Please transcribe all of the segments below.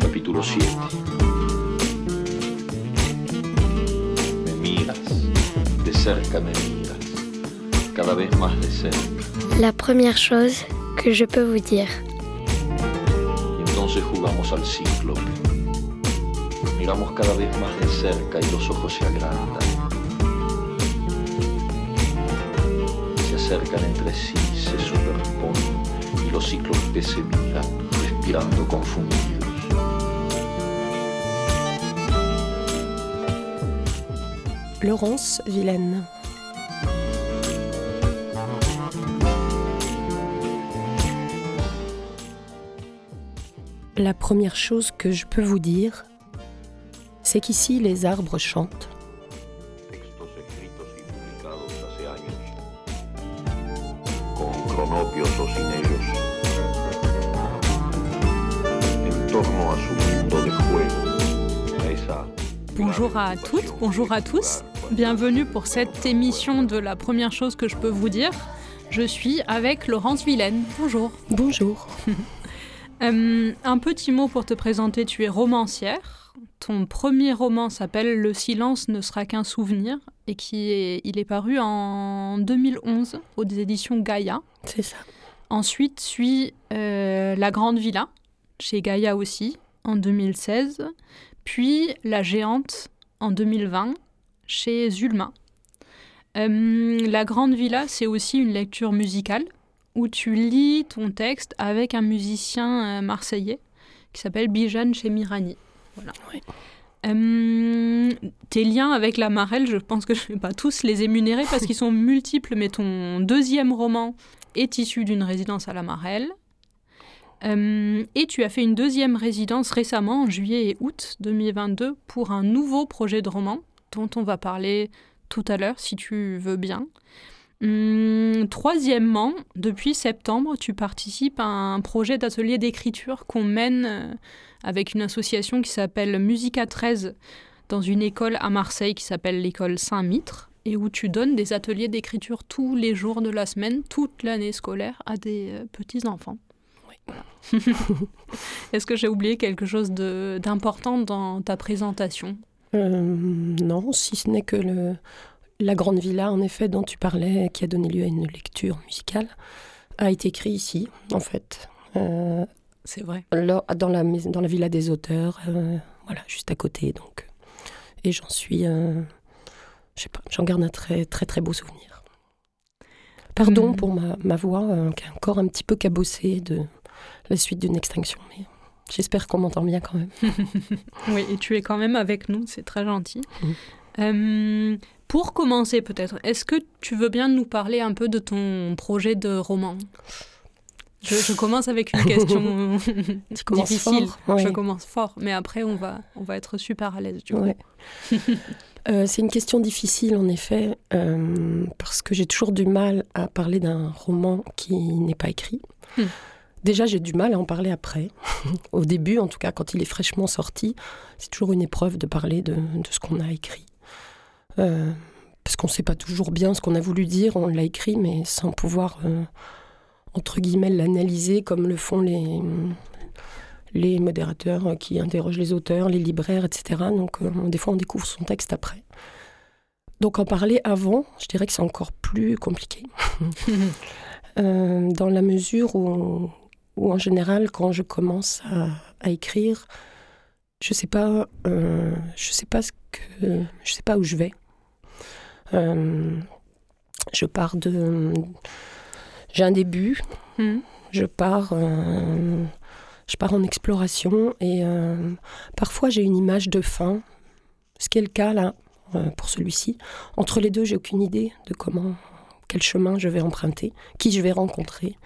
capítulo 7. Me miras, de cerca me miras, cada vez más de cerca. La première chose que je peux vous dire. Y entonces jugamos al cíclope. Miramos cada vez más de cerca y los ojos se agrandan. Se acercan entre sí, se superponen y los cíclopes se miran, Laurence Vilaine. La première chose que je peux vous dire, c'est qu'ici les arbres chantent. Bonjour à toutes, bonjour à tous. Bienvenue pour cette émission de la première chose que je peux vous dire. Je suis avec Laurence Vilaine. Bonjour. Bonjour. Euh, un petit mot pour te présenter. Tu es romancière. Ton premier roman s'appelle Le silence ne sera qu'un souvenir et qui est, il est paru en 2011 aux éditions Gaïa. C'est ça. Ensuite suit euh, La Grande Villa, chez Gaïa aussi, en 2016. Puis La Géante, en 2020, chez Zulma. Euh, la Grande Villa, c'est aussi une lecture musicale où tu lis ton texte avec un musicien euh, marseillais qui s'appelle Bijan Chemirani. Voilà. Oui. Euh, tes liens avec la Marelle, je pense que je ne vais pas tous les énumérer parce qu'ils sont multiples, mais ton deuxième roman est issu d'une résidence à la Marelle. Euh, et tu as fait une deuxième résidence récemment, en juillet et août 2022, pour un nouveau projet de roman dont on va parler tout à l'heure, si tu veux bien. Hum, troisièmement, depuis septembre, tu participes à un projet d'atelier d'écriture qu'on mène euh, avec une association qui s'appelle Musica 13 dans une école à Marseille qui s'appelle l'école Saint-Mitre et où tu donnes des ateliers d'écriture tous les jours de la semaine, toute l'année scolaire à des euh, petits-enfants. Est-ce que j'ai oublié quelque chose d'important dans ta présentation? Euh, non, si ce n'est que le, la grande villa, en effet, dont tu parlais, qui a donné lieu à une lecture musicale, a été écrit ici, en fait. Euh, C'est vrai. là, dans, la, mais- dans la villa des auteurs, euh, voilà, juste à côté. Donc. Et j'en suis. je sais pas, j'en garde un très, très, très beau souvenir. Pardon Mhm. pour ma, ma voix, qui est encore un petit peu cabossée de la suite d'une extinction. Mais j'espère qu'on m'entend bien quand même. Oui, et tu es quand même avec nous, c'est très gentil. Euh, pour commencer peut-être, est-ce que tu veux bien nous parler un peu de ton projet de roman? Je, je commence avec une question difficile. fort, Je ouais. commence fort, mais après on va, on va être super à l'aise du coup. Ouais. Euh, c'est une question difficile en effet, euh, parce que j'ai toujours du mal à parler d'un roman qui n'est pas écrit. Hmm. Déjà, j'ai du mal à en parler après. Au début, en tout cas, quand il est fraîchement sorti, c'est toujours une épreuve de parler de, ce qu'on a écrit. Euh, parce qu'on ne sait pas toujours bien ce qu'on a voulu dire, on l'a écrit, mais sans pouvoir, euh, entre guillemets, l'analyser comme le font les, les modérateurs qui interrogent les auteurs, les libraires, etc. Donc, euh, des fois, on découvre son texte après. Donc, en parler avant, je dirais que c'est encore plus compliqué. Dans la mesure où, où, en général, quand je commence à, à écrire, je sais pas, euh, je sais pas ce que, je sais pas où je vais. Euh, je pars de, j'ai un début, Mhm. je pars, euh, je pars en exploration et parfois j'ai une image de fin, ce qui est le cas là pour celui-ci. Entre les deux, j'ai aucune idée de comment, quel chemin je vais emprunter, qui je vais rencontrer,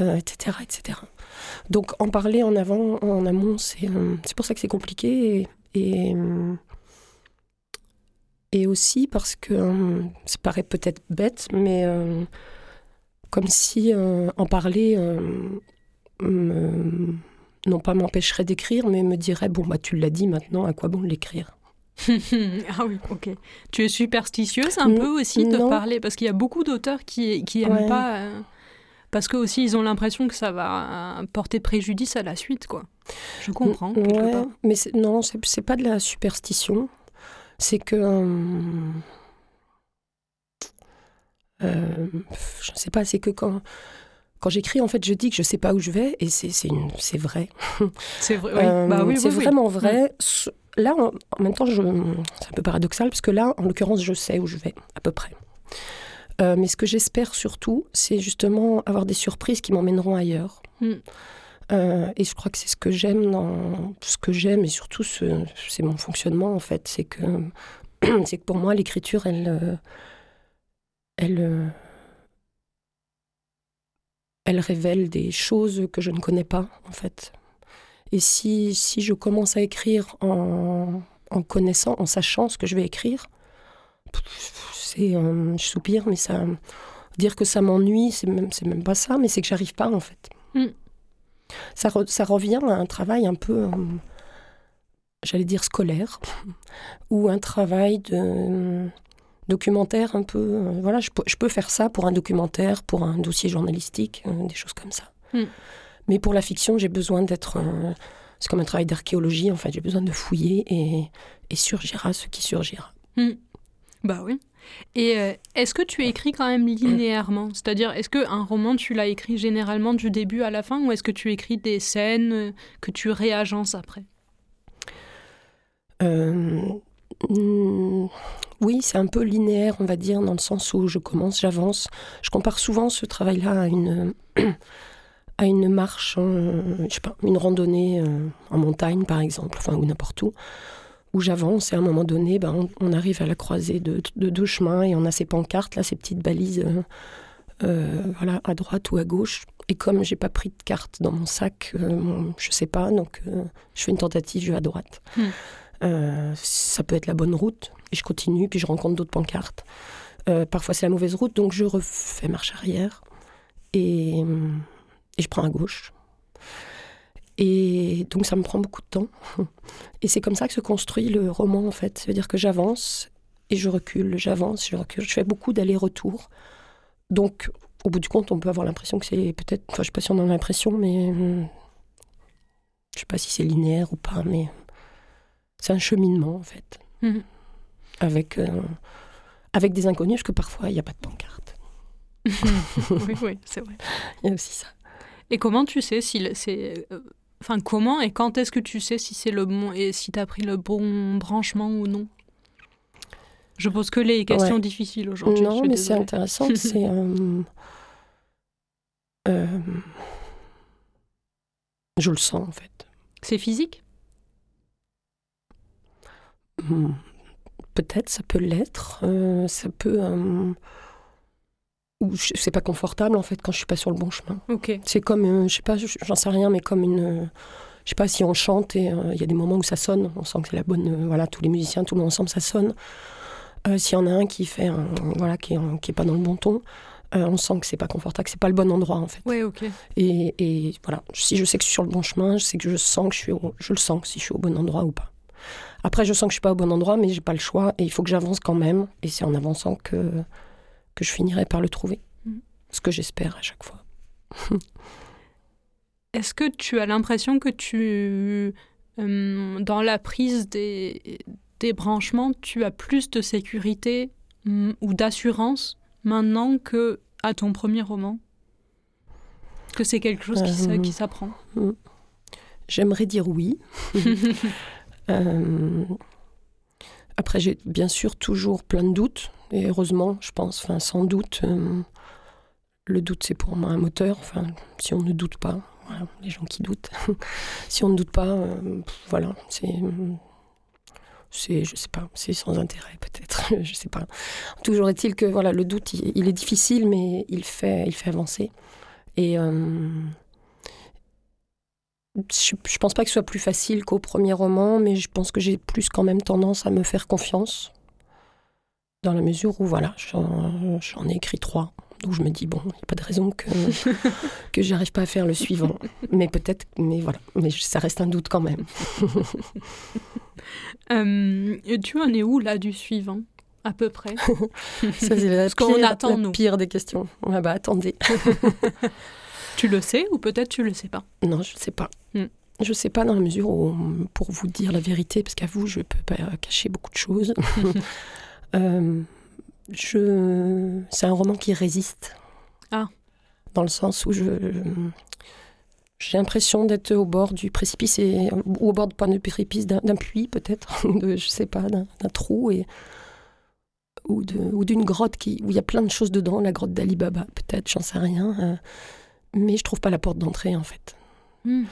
euh, etc., etc. Donc en parler en avant, en amont, c'est euh, pour ça que c'est compliqué et, et, euh, et aussi parce que euh, ça paraît peut-être bête, mais comme si en parler me- non pas m'empêcherait d'écrire, mais me dirait bon bah tu l'as dit maintenant, à quoi bon l'écrire? Ah oui, ok. Tu es superstitieuse un peu aussi de non. parler, parce qu'il y a beaucoup d'auteurs qui, qui aiment Ouais. pas Parce que aussi, ils ont l'impression que ça va porter préjudice à la suite, quoi. Je comprends. Ouais, mais non, c'est pas de la superstition. C'est que. Euh, euh, je ne sais pas, c'est que quand. Quand j'écris, en fait, je dis que je ne sais pas où je vais, et c'est vrai. C'est vrai, oui. bah, oui, c'est vraiment vrai. Là, en, même temps, c'est un peu paradoxal, parce que là, en l'occurrence, je sais où je vais, à peu près. Euh, mais ce que j'espère surtout, c'est justement avoir des surprises qui m'emmèneront ailleurs. Mm. Euh, et je crois que c'est ce que j'aime dans ce que j'aime et surtout c'est mon fonctionnement en fait, c'est que c'est que pour moi l'écriture elle euh, elle elle révèle des choses que je ne connais pas en fait. Et si, si je commence à écrire en, en connaissant, en sachant ce que je vais écrire, c'est euh, je soupire, mais ça dire que ça m'ennuie, c'est même c'est même pas ça, mais c'est que j'arrive pas en fait. Mm. Ça, ça, revient à un travail un peu, euh, j'allais dire scolaire, ou un travail de documentaire un peu. Euh, voilà, je peux, je peux, faire ça pour un documentaire, pour un dossier journalistique, des choses comme ça. Mm. Mais pour la fiction, j'ai besoin d'être. c'est comme un travail d'archéologie, en fait, j'ai besoin de fouiller et, et surgira ce qui surgira. Mm. Bah oui. Et euh, est-ce que tu écris quand même linéairement? C'est-à-dire, est-ce qu'un roman, tu l'as écrit généralement du début à la fin ou est-ce que tu écris des scènes euh, que tu réagences après? Euh, hmm, Oui, c'est un peu linéaire, on va dire, dans le sens où je commence, j'avance. Je compare souvent ce travail-là à une, à une marche, je sais pas, une randonnée en montagne, par exemple, ou n'importe où où j'avance et à un moment donné, ben, on, arrive à la croisée de, deux chemins et on a ces pancartes, là, ces petites balises, euh, euh, voilà, à droite ou à gauche. Et comme j'ai pas pris de carte dans mon sac, euh, je sais pas, donc je fais une tentative, je vais à droite. Hmm. ça peut être la bonne route et je continue, puis je rencontre d'autres pancartes. parfois c'est la mauvaise route, donc je refais marche arrière et, et je prends à gauche. Et donc ça me prend beaucoup de temps. Et c'est comme ça que se construit le roman en fait. C'est-à-dire que j'avance et je recule, j'avance, je recule. Je fais beaucoup d'allers-retours. Donc au bout du compte, on peut avoir l'impression que c'est peut-être, enfin je sais pas si on a l'impression, mais hmm, je sais pas si c'est linéaire ou pas, mais c'est un cheminement en fait. Mhm. Avec, euh, avec des inconnus, parce que parfois il n'y a pas de pancarte. oui, oui, c'est vrai. Il y a aussi ça. Et comment tu sais si c'est euh, Enfin, comment et quand est-ce que tu sais si c'est le bon et si tu as pris le bon branchement ou non? Je pose que les questions difficiles aujourd'hui. Non, mais c'est intéressant. c'est. Euh, euh, je le sens en fait. C'est physique? Hmm, Peut-être, ça peut l'être. Euh, ça peut c'est pas confortable en fait quand je suis pas sur le bon chemin. C'est comme, euh, je sais pas, j'en sais rien, mais comme une, je sais pas si on chante et euh, il y a des moments où ça sonne, on sent que c'est la bonne, euh, voilà, tous les musiciens, tout le monde ensemble, ça sonne. S'il y en a un qui fait, voilà, qui est, qui est, pas dans le bon ton, on sent que c'est pas confortable, que c'est pas le bon endroit en fait. Ouais, ok. Et, et, voilà, si je sais que je suis sur le bon chemin, je sais que je sens que je suis, je le sens si je suis au bon endroit ou pas. Après, je sens que je suis pas au bon endroit, mais j'ai pas le choix et il faut que j'avance quand même. Et c'est en avançant que que je finirai par le trouver. Mm. Ce que j'espère à chaque fois. Est-ce que tu as l'impression que tu, euh, dans la prise des, des branchements, tu as plus de sécurité mm, ou d'assurance maintenant que à ton premier roman? Que c'est quelque chose qui, euh, qui s'apprend? mm. J'aimerais dire oui. euh, après, j'ai bien sûr toujours plein de doutes, et heureusement, je pense, enfin, sans doute, euh, le doute c'est pour moi un moteur. Enfin, si on ne doute pas, voilà, les gens qui doutent, si on ne doute pas, euh, voilà, c'est. C'est, je sais pas, c'est sans intérêt peut-être, je sais pas. Toujours est-il que voilà, le doute, il, est difficile, mais il fait, il fait avancer. Et euh, je, je pense pas que ce soit plus facile qu'au premier roman, mais je pense que j'ai plus quand même tendance à me faire confiance. Dans la mesure où, voilà, j'en ai écrit trois. Donc je me dis, bon, il n'y a pas de raison que, que j'arrive pas à faire le suivant. Mais peut-être, mais voilà, mais ça reste un doute quand même. euh, tu en es où là du suivant À peu près? Ça, c'est Ce qu'on attend, la nous. pire des questions. Ouais, bah attendez. Tu le sais ou peut-être tu le sais pas? Non, je ne sais pas. Hmm. Je ne sais pas dans la mesure où, pour vous dire la vérité, parce qu'à vous, je ne peux pas cacher beaucoup de choses. Euh, je... C'est un roman qui résiste. Ah. Dans le sens où je... J'ai l'impression d'être au bord du précipice, et, ou au bord de, du précipice, d'un puits peut-être, de, je sais pas, d'un trou, et, ou d'une grotte qui, où il y a plein de choses dedans, la grotte d'Ali Baba peut-être, j'en sais rien. euh, mais je trouve pas la porte d'entrée en fait. Hmm.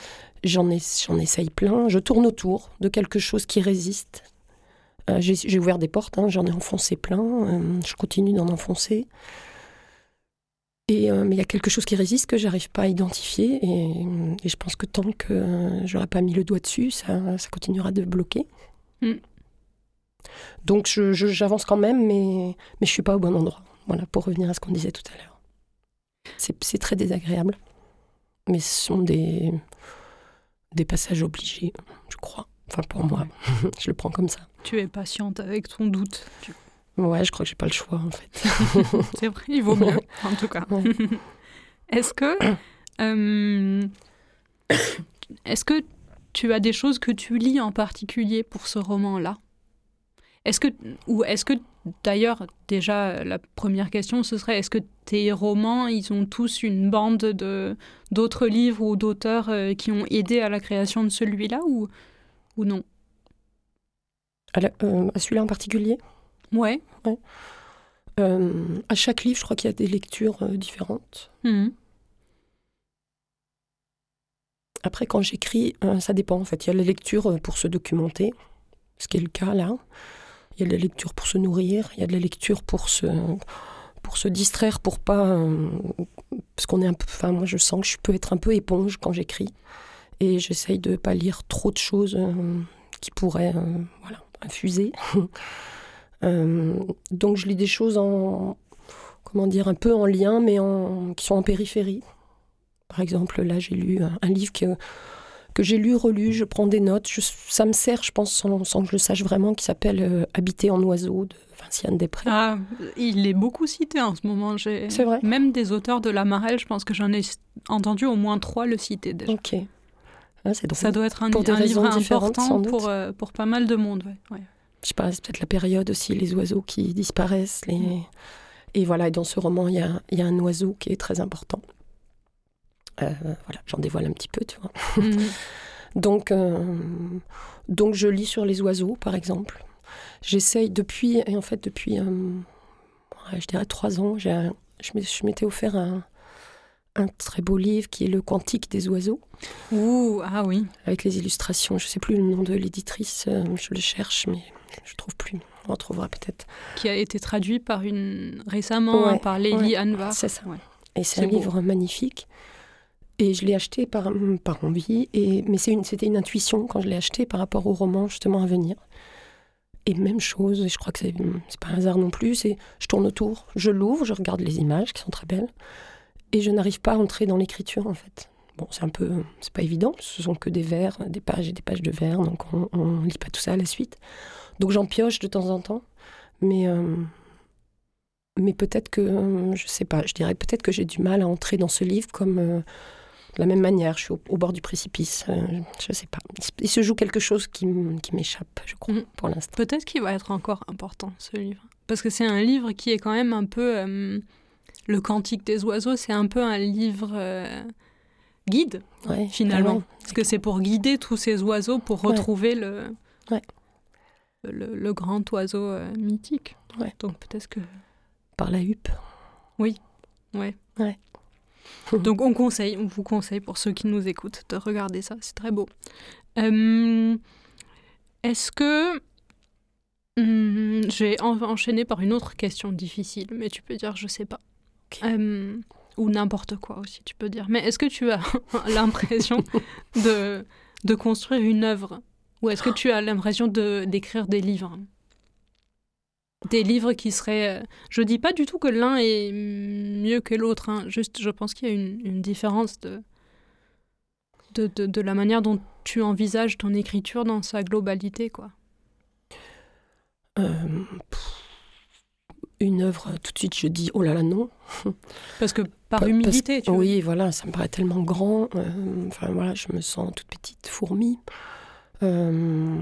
J'en essaye plein. Je tourne autour de quelque chose qui résiste. Euh, j'ai, ouvert des portes, hein, j'en ai enfoncé plein. euh, je continue d'en enfoncer. Et, euh, mais il y a quelque chose qui résiste que j'arrive pas à identifier. Et, et je pense que tant que j'aurai pas mis le doigt dessus, ça, ça continuera de bloquer. Mm. Donc j'avance quand même, mais, mais je suis pas au bon endroit. Voilà, pour revenir à ce qu'on disait tout à l'heure. C'est, c'est très désagréable. Mais ce sont des, des passages obligés, je crois. Enfin, pour moi, je le prends comme ça. Tu es patiente avec ton doute. Tu- Ouais, je crois que j'ai pas le choix, en fait. C'est vrai, il vaut mieux, en tout cas. Ouais. Est-ce que. euh, Est-ce que tu as des choses que tu lis en particulier pour ce roman-là? Est-ce que. Ou est-ce que. D'ailleurs, déjà, la première question, ce serait est-ce que tes romans, ils ont tous une bande de d'autres livres ou d'auteurs euh, qui ont aidé à la création de celui-là ou, ou non À, euh, à celui-là en particulier Ouais. Euh, À chaque livre, je crois qu'il y a des lectures euh, différentes. Mhm. Après, quand j'écris, ça dépend, en fait. Il y a la lecture pour se documenter, ce qui est le cas là. Il y a de la lecture pour se nourrir, il y a de la lecture pour se, pour se distraire, pour pas... parce qu'on est un peu... Enfin, moi, je sens que je peux être un peu éponge quand j'écris. Et j'essaye de pas lire trop de choses euh, qui pourraient, euh, voilà, infuser. Euh, donc, je lis des choses en... Comment dire Un peu en lien, mais en, qui sont en périphérie. Par exemple, là, j'ai lu un, un livre que, que j'ai lu, relu, je prends des notes. Je- ça me sert, je pense, sans, sans que je le sache vraiment, qui s'appelle euh, Habiter en oiseau de Vinciane Després. Ah, il est beaucoup cité en ce moment. C'est vrai Même des auteurs de la Marelle, je pense que j'en ai entendu au moins trois le citer déjà. Ok. Ah, drôle. Ça doit être un, Pour des un livre important doute. pour, euh, pour pas mal de monde. ouais, ouais. Je sais pas, c'est peut-être la période aussi, les oiseaux qui disparaissent. Les... Et voilà, et dans ce roman, il y a, il y a un oiseau qui est très important. Euh, voilà, j'en dévoile un petit peu, tu vois. Mhm. Donc, euh, donc je lis sur les oiseaux, par exemple. J'essaye depuis, et en fait depuis, euh, je dirais trois ans, j'ai je m'étais offert un, un très beau livre qui est Le Quantique des oiseaux, Ouh, ah oui. avec les illustrations. Je ne sais plus le nom de l'éditrice, euh, je le cherche, mais je ne trouve plus. On retrouvera peut-être. Qui a été traduit par une récemment hein, Ouais, par Lélie ouais, Anvar. c'est ça. Ouais. Et c'est un beau. livre magnifique. Et je l'ai acheté par, par envie. Et, mais c'est une, c'était une intuition quand je l'ai acheté par rapport au roman justement à venir. Et même chose, et je crois que c'est, c'est pas un hasard non plus, c'est je tourne autour, je l'ouvre, je regarde les images qui sont très belles. Et je n'arrive pas à entrer dans l'écriture en fait. Bon, c'est un peu, c'est pas évident, ce sont que des vers, des pages et des pages de vers, donc on, on lit pas tout ça à la suite. Donc j'en pioche de temps en temps, mais euh, mais peut-être que, euh, je sais pas, je dirais peut-être que j'ai du mal à entrer dans ce livre comme euh, de la même manière. Je suis au, au bord du précipice. euh, je sais pas. Il se- joue quelque chose qui, m'échappe, je crois, Mhm. pour l'instant. Peut-être qu'il va être encore important, ce livre. Parce que c'est un livre qui est quand même un peu... le Cantique des oiseaux, c'est un peu un livre euh, guide, Ouais, finalement. ouais. Parce que c'est pour guider tous ces oiseaux pour retrouver le, le, le grand oiseau euh, mythique. Donc peut-être que... Par la huppe. Ouais. Ouais. Donc on conseille, on vous conseille pour ceux qui nous écoutent de regarder ça, c'est très beau. Euh, Est-ce que Hum, je vais en- enchaîner par une autre question difficile, mais tu peux dire je sais pas. Euh, ou n'importe quoi aussi, tu peux dire. Mais est-ce que tu as l'impression de, de construire une œuvre Ou est-ce que tu as l'impression de- d'écrire des livres? Des livres qui seraient... euh, Je dis pas du tout que l'un est mieux que l'autre, hein. juste je pense qu'il y a une, une différence de, de, de, de la manière dont tu envisages ton écriture dans sa globalité, quoi. Euh, pff, une œuvre, tout de suite je dis oh là là non. Parce que par Pa- humilité, tu vois. Oui, voilà, ça me paraît tellement grand. euh, Enfin voilà, je me sens toute petite fourmi. Euh,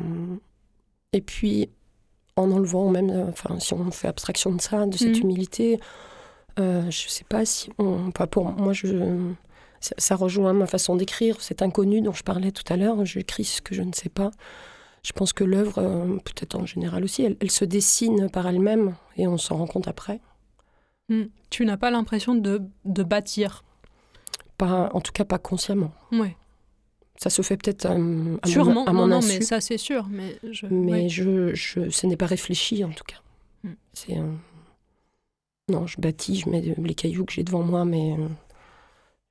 et puis en enlevant même, euh, enfin si on fait abstraction de ça, de cette Mhm. humilité, je sais pas si, on, pas pour moi, je, ça, ça rejoint ma façon d'écrire, cet inconnu dont je parlais tout à l'heure. J'écris ce que je ne sais pas. Je pense que l'œuvre, euh, peut-être en général aussi, elle, elle se dessine par elle-même et on s'en rend compte après. Hmm. Tu n'as pas l'impression de, de bâtir? Pas, en tout cas, pas consciemment. Ouais. Ça se fait peut-être euh, à, mon- Sûrement. à mon, non, non, mais ça c'est sûr. Mais, je... mais ouais. je, je, ce n'est pas réfléchi en tout cas. Mm. C'est euh, non, je bâtis, je mets les cailloux que j'ai devant moi, mais euh,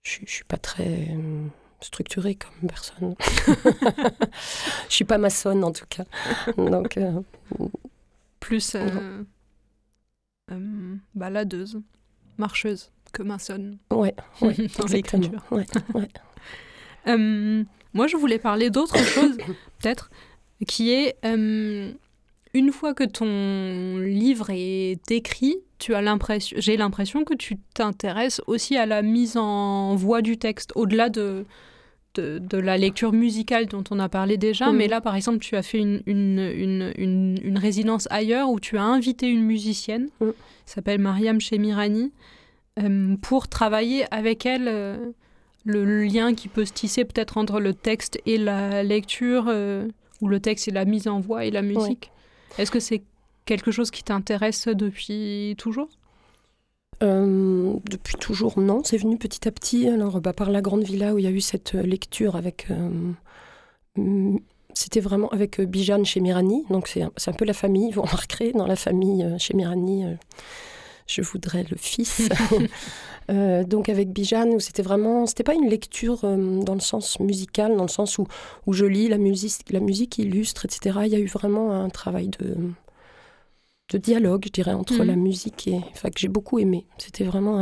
je, je suis pas très structurée comme personne. je suis pas maçonne en tout cas. Donc euh, plus euh, euh, baladeuse, marcheuse que maçonne ouais, ouais, dans exactement. l'écriture. Ouais, ouais. Moi, je voulais parler d'autre chose, peut-être, qui est une fois que ton livre est écrit, tu as l'impression, j'ai l'impression que tu t'intéresses aussi à la mise en voix du texte, au-delà de, de, de la lecture musicale dont on a parlé déjà. Mhm. Mais là, par exemple, tu as fait une, une, une, résidence ailleurs où tu as invité une musicienne, Mhm. qui s'appelle Mariam Chemirani, euh, pour travailler avec elle. euh, le, le lien qui peut se tisser peut-être entre le texte et la lecture, euh, ou le texte et la mise en voix et la musique. Est-ce que c'est quelque chose qui t'intéresse depuis toujours? Euh, depuis toujours, non. C'est venu petit à petit. Alors, bah, par la grande villa où il y a eu cette euh, lecture avec. euh, c'était vraiment avec Bijan chez Mirani. Donc, c'est un, peu la famille. Vous remarquerez, dans la famille chez Mirani, euh, je voudrais le fils. Donc, avec Bijan, où c'était vraiment. C'était pas une lecture dans le sens musical, dans le sens où, où je lis la musique, la musique illustre, etc. Il y a eu vraiment un travail de de dialogue, je dirais, entre Mhm. la musique et. Enfin, que j'ai beaucoup aimé. C'était vraiment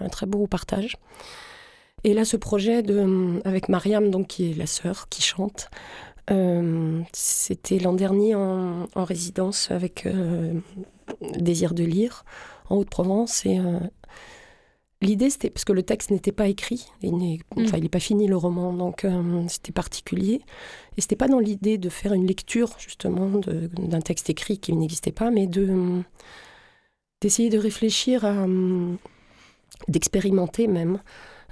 un très beau partage. Et là, ce projet de, avec Mariam, donc, qui est la sœur qui chante, euh, c'était l'an dernier en, en résidence avec euh, Désir de lire en Haute-Provence. Et euh, l'idée, c'était. Parce que le texte n'était pas écrit, il n'est enfin, n'est pas fini le roman, donc euh, c'était particulier. Et c'était pas dans l'idée de faire une lecture, justement, d'un texte écrit qui n'existait pas, mais de d'essayer de réfléchir à. d'expérimenter même.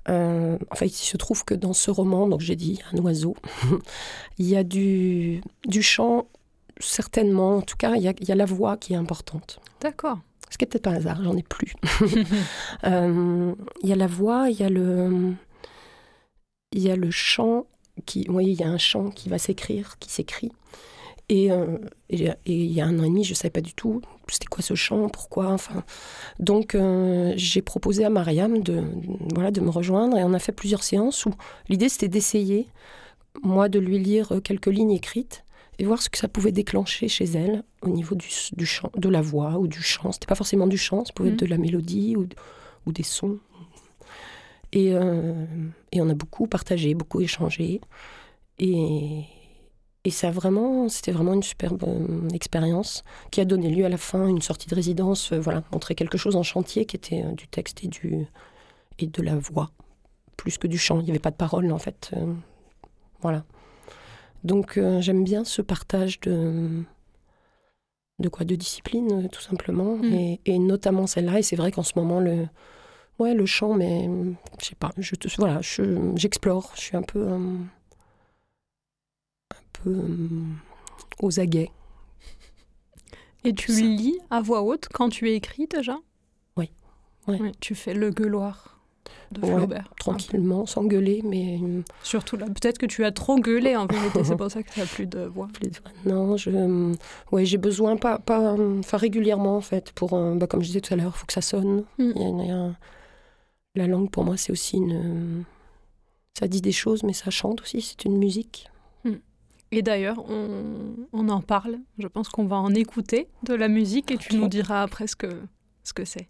Euh, enfin, il se trouve que dans ce roman, donc j'ai dit un oiseau, il y a du, du chant, certainement, en tout cas, il y, a, il y a la voix qui est importante. D'accord. Ce qui est peut-être pas un hasard, j'en ai plus. Euh, Il y a la voix, il y a le, il y a le chant qui, il y a un chant qui va s'écrire, qui s'écrit. Et, euh, et, et il y a un an et demi, je ne savais pas du tout c'était quoi ce chant, pourquoi. Enfin, donc euh, j'ai proposé à Mariam de, voilà, de me rejoindre et on a fait plusieurs séances où l'idée c'était d'essayer, moi, de lui lire quelques lignes écrites et voir ce que ça pouvait déclencher chez elle au niveau du, du chant, de la voix ou du chant. C'était pas forcément du chant, ça pouvait être de la mélodie ou, ou des sons. Et, euh, et on a beaucoup partagé, beaucoup échangé. Et, et ça vraiment, c'était vraiment une superbe euh, expérience qui a donné lieu à la fin à une sortie de résidence, euh, voilà, montrer quelque chose en chantier qui était du texte et, du, et de la voix, plus que du chant. Il n'y avait pas de parole en fait. voilà. Donc euh, j'aime bien ce partage de de quoi de discipline euh, tout simplement. Mm. et, et notamment celle-là. Et c'est vrai qu'en ce moment le ouais le chant mais je sais pas. Je te- voilà je- j'explore. Je suis un peu euh, un peu aux aguets. Et tu Ça. lis à voix haute quand tu écris déjà? Oui. Tu fais le gueuloir de Ouais, Flaubert. tranquillement sans gueuler mais euh, Surtout là, peut-être que tu as trop gueulé en vérité, c'est pour ça que tu n'as plus de voix. plus de- non je euh, ouais j'ai besoin pas pas euh, enfin régulièrement en fait pour bah, comme je disais tout à l'heure il faut que ça sonne Mm. Il y a- il y a un- la langue pour moi c'est aussi une ça dit des choses mais ça chante aussi c'est une musique Et d'ailleurs, on, on en parle. Je pense qu'on va en écouter de la musique et tu nous diras après ce que ce que c'est.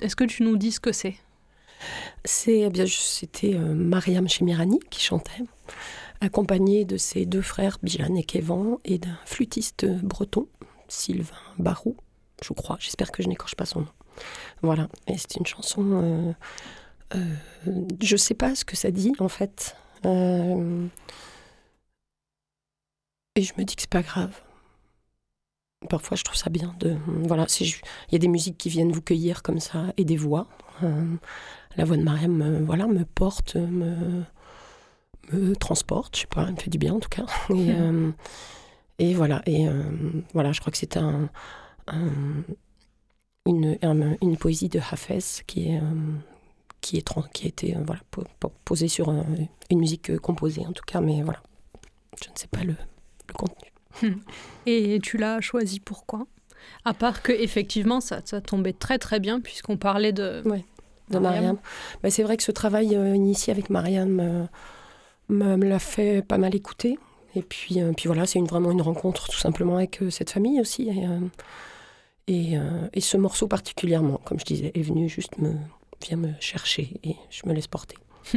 Est-ce que tu nous dis ce que c'est? C'est eh bien, c'était euh, Mariam Chemirani qui chantait, accompagnée de ses deux frères Bilan et Kevan et d'un flûtiste breton, Sylvain Barou, je crois. J'espère que je n'écorche pas son nom. Voilà, et c'est une chanson. Euh, euh, je sais pas ce que ça dit en fait. Euh, et je me dis que c'est pas grave parfois je trouve ça bien de voilà il y a des musiques qui viennent vous cueillir comme ça et des voix euh, la voix de Mariam me, voilà me porte me me transporte je sais pas elle me fait du bien en tout cas. Et, euh, et voilà et euh, voilà je crois que c'est un, une, une poésie de Hafez qui est qui est qui a été voilà posée sur une musique composée en tout cas mais voilà. Je ne sais pas le, le contenu Et tu l'as choisi pourquoi? À part que effectivement ça, ça tombait très très bien puisqu'on parlait de, ouais, de Mariam. Bah, c'est vrai que ce travail euh, initié avec Mariam euh, me, l'a fait pas mal écouter. Et puis, euh, puis voilà, c'est une, vraiment une rencontre tout simplement avec cette famille aussi. Et, et, ce morceau particulièrement, comme je disais, est venu juste me, vient me chercher et je me laisse porter.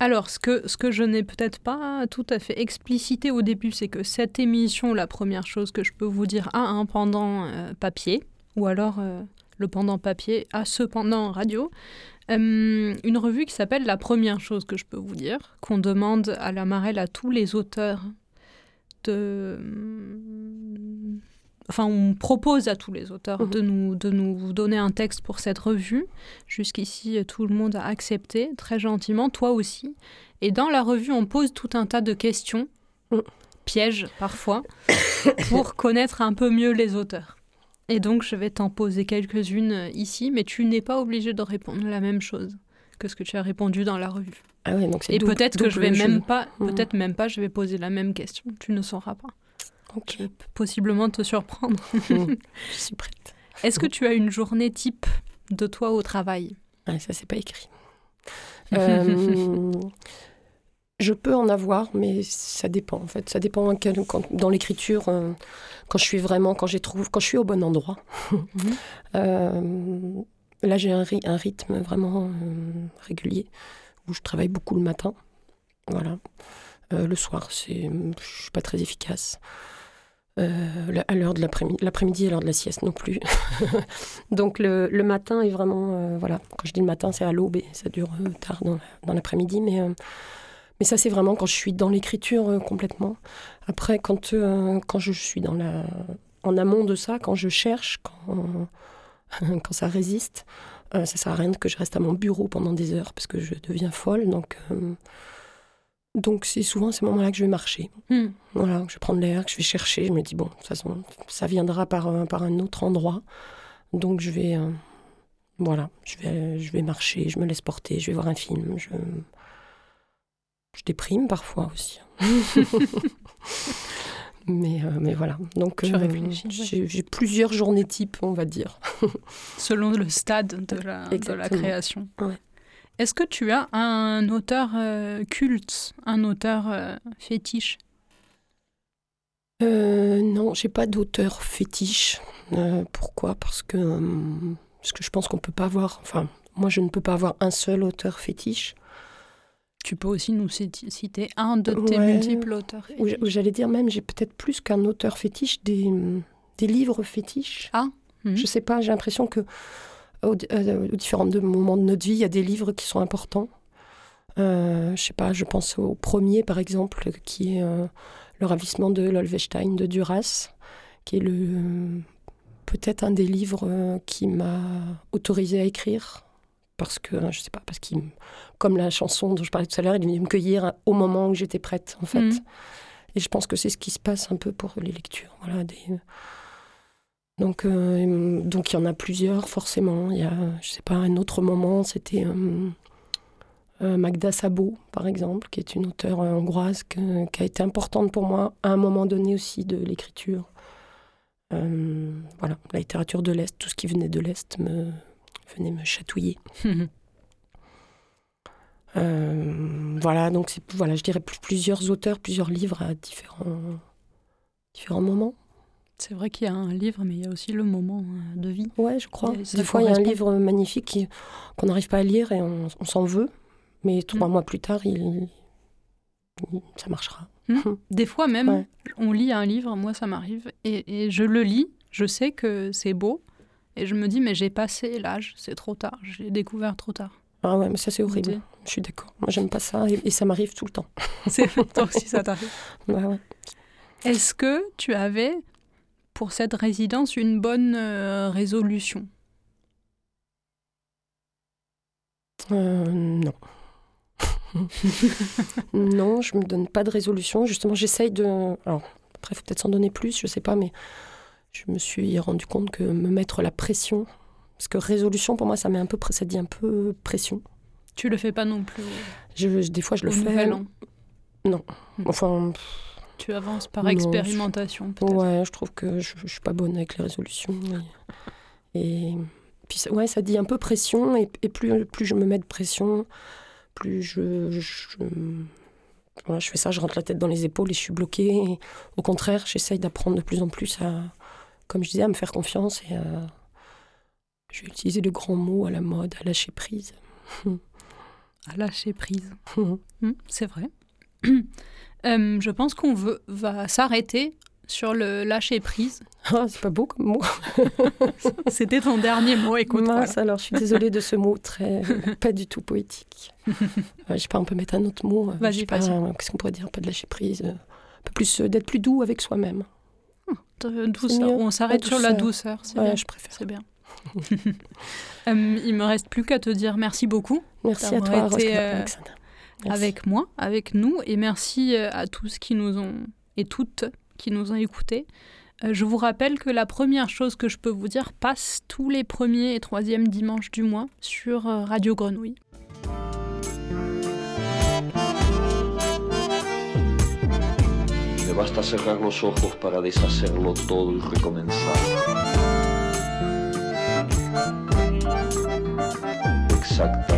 Alors, ce que, ce que je n'ai peut-être pas tout à fait explicité au début, c'est que cette émission, la première chose que je peux vous dire, a un pendant euh, papier, ou alors euh, le pendant papier a ce pendant radio. Euh, une revue qui s'appelle La première chose que je peux vous dire, qu'on demande à la Marelle à tous les auteurs de enfin, on propose à tous les auteurs mhm. de, nous, de nous donner un texte pour cette revue. Jusqu'ici, tout le monde a accepté, très gentiment, toi aussi. Et dans la revue, on pose tout un tas de questions, mhm. pièges parfois, pour connaître un peu mieux les auteurs. Et donc, je vais t'en poser quelques-unes ici, mais tu n'es pas obligé de répondre la même chose que ce que tu as répondu dans la revue. Ah ouais, donc Et peut-être que je vais même pas, mhm. peut-être même pas, je vais poser la même question. Tu ne sauras pas. Vais possiblement te surprendre. je suis prête. Est-ce que tu as une journée type de toi au travail? Ça, c'est pas écrit. Euh, Je peux en avoir, mais ça dépend en fait. Ça dépend quand, dans l'écriture, euh, quand je suis vraiment, quand, trouve, quand je suis au bon endroit. Mhm. Euh, là, j'ai un, un, rythme vraiment régulier où je travaille beaucoup le matin. Voilà. le soir, c'est, je suis pas très efficace. À l'heure de l'après-midi, l'après-midi à l'heure de la sieste non plus. Donc le, le, matin est vraiment, voilà, quand je dis le matin, c'est à l'aube et ça dure tard dans, dans l'après-midi, mais mais ça, c'est vraiment quand je suis dans l'écriture euh, complètement. Après, quand, euh, quand je suis dans la, en amont de ça, quand je cherche, quand, quand ça résiste, euh, ça sert à rien que je reste à mon bureau pendant des heures parce que je deviens folle. Donc, donc c'est souvent ces moments-là que je vais marcher. Hmm. Voilà, je vais prendre l'air, que je vais chercher. Je me dis, bon, de toute façon, ça viendra par, par un autre endroit. Donc je vais, voilà, je vais, je vais marcher, je me laisse porter, je vais voir un film. Je, je déprime parfois aussi. mais, euh, mais voilà. Donc, euh, j'ai plusieurs journées types, on va dire. Selon le stade de la, de la création. Est-ce que tu as un auteur euh, culte, un auteur fétiche? Non, j'ai pas d'auteur fétiche. pourquoi? Parce que parce que je pense qu'on peut pas avoir. Enfin, moi, je ne peux pas avoir un seul auteur fétiche. Tu peux aussi nous citer un de tes multiples auteurs J'allais dire même, j'ai peut-être plus qu'un auteur fétiche, des, des livres fétiches. Ah Je mhm. sais pas, j'ai l'impression que aux, euh, différents moments de notre vie, il y a des livres qui sont importants. Euh, je sais pas, je pense au premier par exemple, qui est euh, Le ravissement de l'Olvestein de Duras, qui est le peut-être un des livres euh, qui m'a autorisé à écrire parce que, je sais pas, parce qu'il, comme la chanson dont je parlais tout à l'heure, il venu me cueillir au moment où j'étais prête, en fait. Mhm. Et je pense que c'est ce qui se passe un peu pour les lectures. Voilà, des... Donc, euh, donc il y en a plusieurs, forcément. Il y a, je sais pas, un autre moment, c'était euh, euh, Magda Sabo, par exemple, qui est une auteure hongroise qui a été importante pour moi à un moment donné aussi de l'écriture. voilà, la littérature de l'Est, tout ce qui venait de l'Est me, venez me chatouiller. Voilà, donc c'est voilà, je dirais plusieurs auteurs, plusieurs livres à différents, différents moments. C'est vrai qu'il y a un livre, mais il y a aussi le moment euh, de vie. Ouais, je crois. Des fois, il y a un livre magnifique qu'on n'arrive pas à lire et on, s'en veut, mais trois mm. mois plus tard, il, ça marchera. Mm. Des fois même, on lit un livre, moi ça m'arrive, et, et, je le lis, je sais que c'est beau, et je me dis, mais j'ai passé l'âge, c'est trop tard, j'ai découvert trop tard. Ah ouais, mais ça c'est horrible. Je suis d'accord. Moi j'aime pas ça et, ça m'arrive tout le temps. C'est toi aussi ça t'arrive. Ouais, ouais. Est-ce que tu avais pour cette résidence une bonne euh, résolution? Euh, Non. non, je me donne pas de résolution. Justement, j'essaye de. Alors, après, il faut peut-être s'en donner plus, je sais pas, mais je me suis rendu compte que me mettre la pression, parce que résolution pour moi ça met un peu, ça dit un peu pression. Tu le fais pas non plus. Je, des fois je le fais. Non. Hmm. Enfin. Tu avances par expérimentation. peut-être. Ouais, je trouve que je, je, suis pas bonne avec les résolutions. Et, puis ouais, ça dit un peu pression et, plus plus je me mets de pression, plus je, je je fais ça, je rentre la tête dans les épaules et je suis bloquée. au contraire, j'essaye d'apprendre de plus en plus à, comme je disais, à me faire confiance et à, je vais utiliser le grand mot à la mode, à lâcher prise. à lâcher prise. Hmm, c'est vrai. Euh, je pense qu'on va s'arrêter sur le lâcher prise. Ah, c'est pas beau comme mot. C'était ton dernier mot, écoute. Mince, alors je suis désolée de ce mot très pas du tout poétique. je sais pas, on peut mettre un autre mot. Euh, Vas-y, Qu'est-ce qu'on pourrait dire Pas de lâcher prise. Un peu plus euh, d'être plus doux avec soi-même. Douceur. On s'arrête sur la douceur. C'est bien. je préfère. C'est bien. euh, il me reste plus qu'à te dire merci beaucoup. Merci à toi, été, euh, avec moi, avec nous, et merci euh, à tous qui nous ont et toutes qui nous ont écoutés. Euh, je vous rappelle que la première chose que je peux vous dire passe tous les premiers et troisièmes dimanches du mois sur Radio Grenouille. basta cerrar los ojos para deshacerlo todo y recomenzar. Exactamente